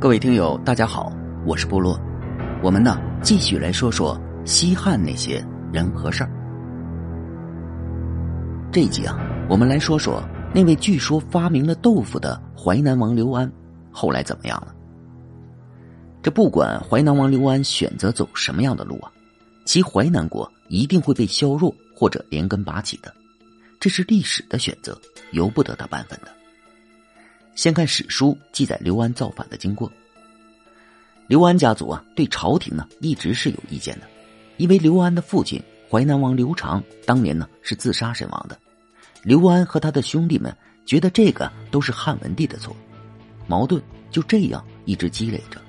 各位听友，大家好，我是部落。我们呢，继续来说说西汉那些人和事儿。这一集啊，我们来说说那位据说发明了豆腐的淮南王刘安，后来怎么样了？这不管淮南王刘安选择走什么样的路啊，其淮南国一定会被削弱或者连根拔起的，这是历史的选择，由不得他半分的。先看史书记载刘安造反的经过。刘安家族啊，对朝廷呢一直是有意见的，因为刘安的父亲淮南王刘长当年呢是自杀身亡的，刘安和他的兄弟们觉得这个都是汉文帝的错，矛盾就这样一直积累着。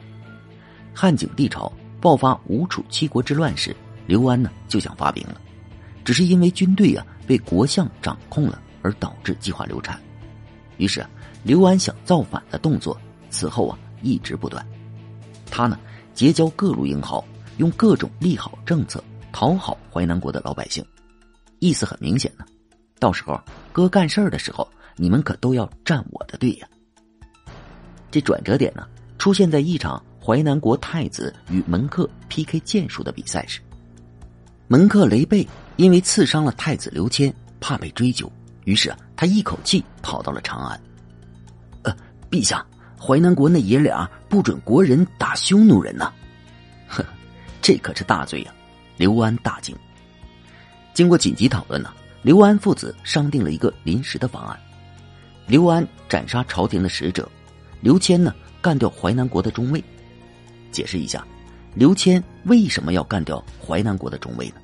汉景帝朝爆发吴楚七国之乱时，刘安呢就想发兵了，只是因为军队啊被国相掌控了，而导致计划流产，于是。啊刘安想造反的动作，此后啊一直不断。他呢结交各路英豪，用各种利好政策讨好淮南国的老百姓，意思很明显呢。到时候哥干事儿的时候，你们可都要站我的队呀。这转折点呢出现在一场淮南国太子与门客 PK 剑术的比赛时，门客雷贝因为刺伤了太子刘谦，怕被追究，于是啊他一口气跑到了长安。陛下，淮南国那爷俩不准国人打匈奴人呐！哼，这可是大罪呀！刘安大惊。经过紧急讨论呢，刘安父子商定了一个临时的方案：刘安斩杀朝廷的使者，刘谦呢干掉淮南国的中尉。解释一下，刘谦为什么要干掉淮南国的中尉呢？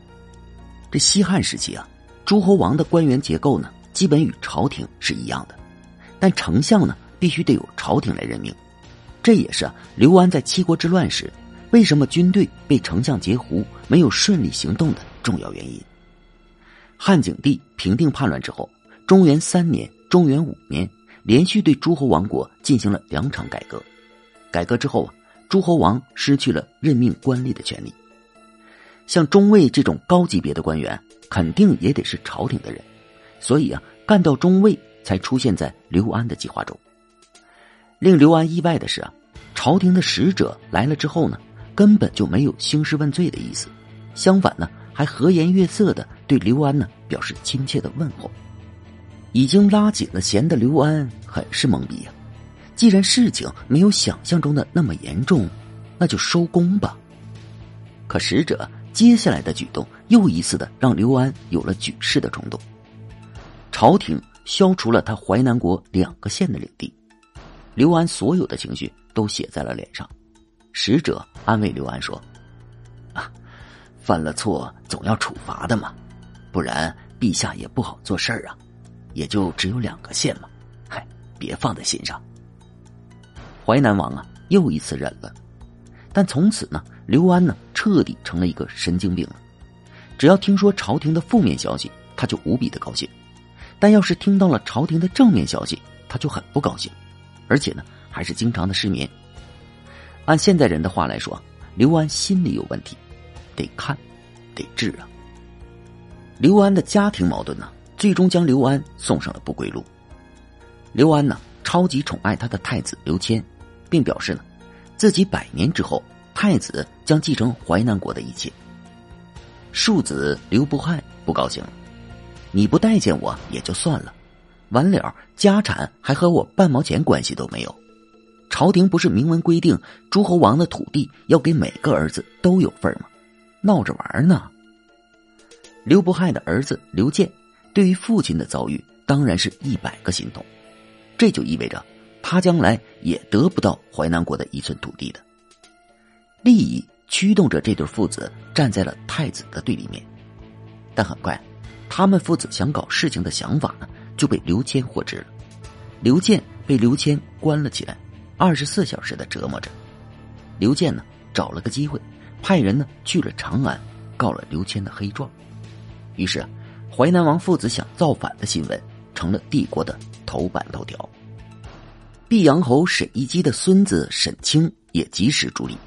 这西汉时期啊，诸侯王的官员结构呢，基本与朝廷是一样的，但丞相呢？必须得有朝廷来任命，这也是刘安在七国之乱时为什么军队被丞相截胡、没有顺利行动的重要原因。汉景帝平定叛乱之后，中元三年、中元五年连续对诸侯王国进行了两场改革。改革之后啊，诸侯王失去了任命官吏的权利。像中尉这种高级别的官员，肯定也得是朝廷的人，所以啊，干到中尉才出现在刘安的计划中。令刘安意外的是啊，朝廷的使者来了之后呢，根本就没有兴师问罪的意思，相反呢，还和颜悦色的对刘安呢表示亲切的问候。已经拉紧了弦的刘安很是懵逼呀。既然事情没有想象中的那么严重，那就收工吧。可使者接下来的举动又一次的让刘安有了举事的冲动。朝廷消除了他淮南国两个县的领地。刘安所有的情绪都写在了脸上，使者安慰刘安说：“啊，犯了错总要处罚的嘛，不然陛下也不好做事儿啊。也就只有两个县嘛，嗨，别放在心上。”淮南王啊，又一次忍了，但从此呢，刘安呢彻底成了一个神经病了。只要听说朝廷的负面消息，他就无比的高兴；但要是听到了朝廷的正面消息，他就很不高兴。而且呢，还是经常的失眠。按现在人的话来说，刘安心里有问题，得看，得治啊。刘安的家庭矛盾呢，最终将刘安送上了不归路。刘安呢，超级宠爱他的太子刘谦，并表示呢，自己百年之后，太子将继承淮南国的一切。庶子刘不害不高兴了，你不待见我也就算了。完了，家产还和我半毛钱关系都没有。朝廷不是明文规定诸侯王的土地要给每个儿子都有份吗？闹着玩呢。刘不害的儿子刘建，对于父亲的遭遇，当然是一百个心痛。这就意味着他将来也得不到淮南国的一寸土地的。利益驱动着这对父子站在了太子的对立面，但很快，他们父子想搞事情的想法呢？就被刘谦获知了，刘建被刘谦关了起来，二十四小时的折磨着。刘建呢找了个机会，派人呢去了长安，告了刘谦的黑状。于是，淮南王父子想造反的新闻成了帝国的头版头条。毕阳侯沈一基的孙子沈清也及时助力，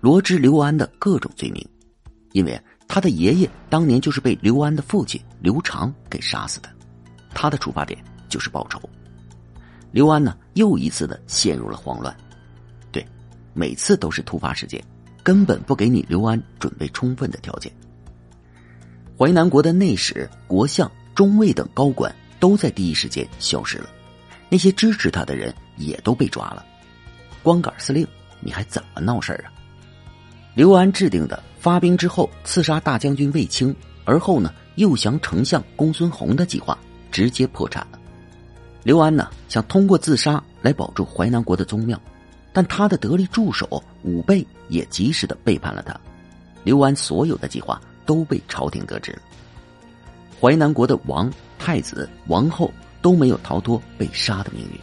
罗织刘安的各种罪名，因为他的爷爷当年就是被刘安的父亲刘长给杀死的。他的出发点就是报仇。刘安呢，又一次的陷入了慌乱。对每次都是突发事件，根本不给你刘安准备充分的条件。淮南国的内史、国相、中尉等高管都在第一时间消失了，那些支持他的人也都被抓了。光杆司令，你还怎么闹事啊？刘安制定的发兵之后刺杀大将军卫青，而后呢诱降丞相公孙弘的计划，直接破产了。刘安呢想通过自杀来保住淮南国的宗庙，但他的得力助手武备也及时的背叛了他。刘安所有的计划都被朝廷得知了。淮南国的王、太子、王后都没有逃脱被杀的命运。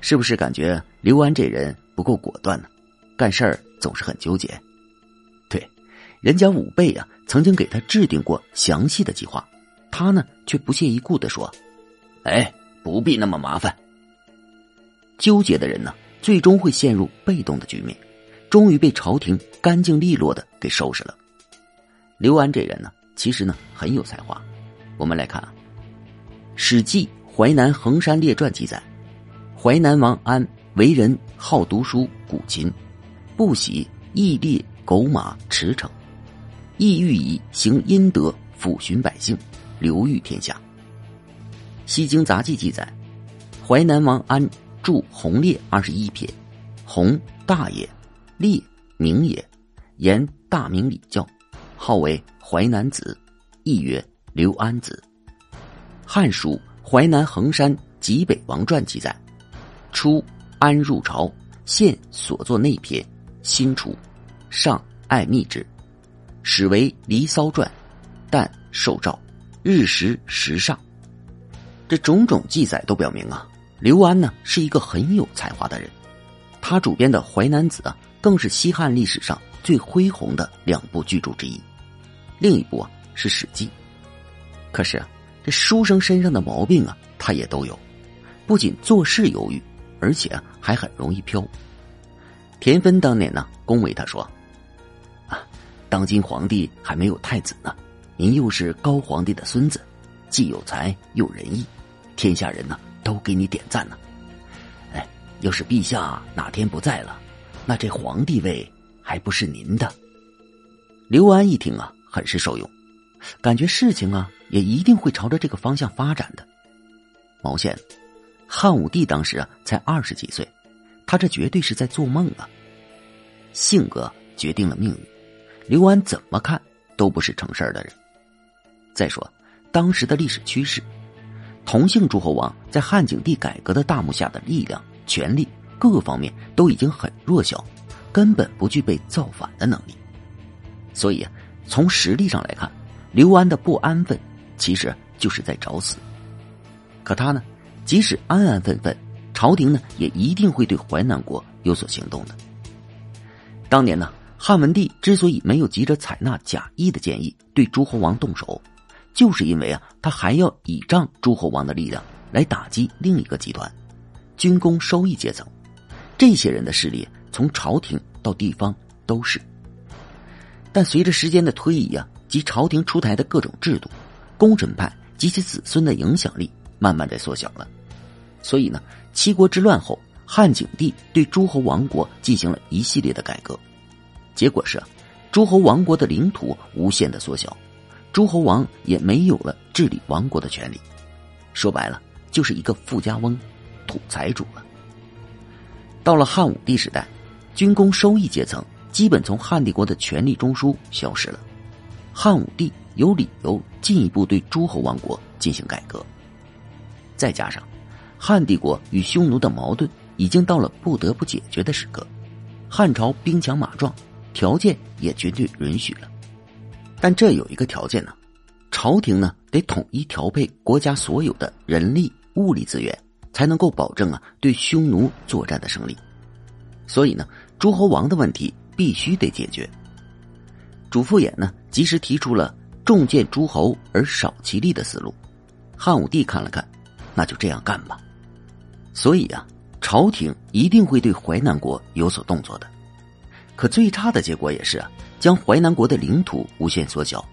是不是感觉刘安这人不够果断呢？干事儿总是很纠结。对，人家武备啊曾经给他制定过详细的计划，他呢却不屑一顾的说：“哎。”不必那么麻烦。纠结的人呢，最终会陷入被动的局面，终于被朝廷干净利落的给收拾了。刘安这人呢，其实呢很有才华。我们来看啊，《史记·淮南衡山列传》记载，淮南王安为人好读书古琴，不喜义猎狗马驰骋，意欲以行阴德，抚循百姓，流裕天下。《西京杂记》记载，淮南王安著《弘烈》二十一篇，弘大也，烈明也，言大明礼教，号为淮南子，亦曰刘安子。《汉书·淮南衡山极北王传》记载，初安入朝，献所作内篇，新出，上爱密之，始为《离骚传》，但受诏，日食时上。这种种记载都表明啊，刘安呢是一个很有才华的人。他主编的《淮南子》啊，更是西汉历史上最恢宏的两部巨著之一。另一部啊是《史记》。可是啊，这书生身上的毛病啊，他也都有。不仅做事犹豫，而且还很容易飘。田芬当年呢恭维他说：“啊，当今皇帝还没有太子呢，您又是高皇帝的孙子，既有才又仁义。”天下人呢都给你点赞呢，哎，要是陛下哪天不在了，那这皇帝位还不是您的？刘安一听啊，很是受用，感觉事情啊也一定会朝着这个方向发展的。毛线，汉武帝当时啊才二十几岁，他这绝对是在做梦啊！性格决定了命运，刘安怎么看都不是成事儿的人。再说当时的历史趋势。同姓诸侯王在汉景帝改革的大幕下的力量、权力各方面都已经很弱小，根本不具备造反的能力。所以，从实力上来看，刘安的不安分其实就是在找死。可他呢，即使安安分分，朝廷呢也一定会对淮南国有所行动的。当年呢，汉文帝之所以没有急着采纳贾谊的建议，对诸侯王动手。就是因为啊，他还要倚仗诸侯王的力量来打击另一个集团——军工收益阶层。这些人的势力从朝廷到地方都是。但随着时间的推移啊，及朝廷出台的各种制度，功臣派及其子孙的影响力慢慢在缩小了。所以呢，七国之乱后，汉景帝对诸侯王国进行了一系列的改革，结果是，诸侯王国的领土无限的缩小。诸侯王也没有了治理王国的权利，说白了就是一个富家翁、土财主了。到了汉武帝时代，军工收益阶层基本从汉帝国的权力中枢消失了，汉武帝有理由进一步对诸侯王国进行改革。再加上汉帝国与匈奴的矛盾已经到了不得不解决的时刻，汉朝兵强马壮，条件也绝对允许了。但这有一个条件呢，朝廷呢得统一调配国家所有的人力物力资源，才能够保证啊对匈奴作战的胜利。所以呢，诸侯王的问题必须得解决。主父偃呢及时提出了重建诸侯而少其力的思路。汉武帝看了看，那就这样干吧。所以啊，朝廷一定会对淮南国有所动作的。可最差的结果也是啊。将淮南国的领土无限缩小，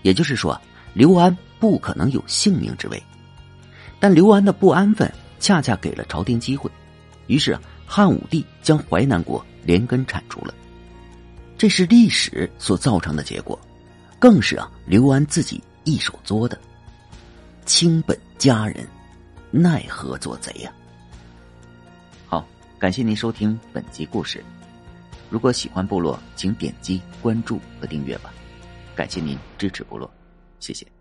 也就是说，刘安不可能有性命之危。但刘安的不安分恰恰给了朝廷机会，于是，汉武帝将淮南国连根铲除了。这是历史所造成的结果，更是啊刘安自己一手作的。亲本佳人，奈何做贼呀？好，感谢您收听本集故事。如果喜欢部落，请点击关注和订阅吧。感谢您支持部落，谢谢。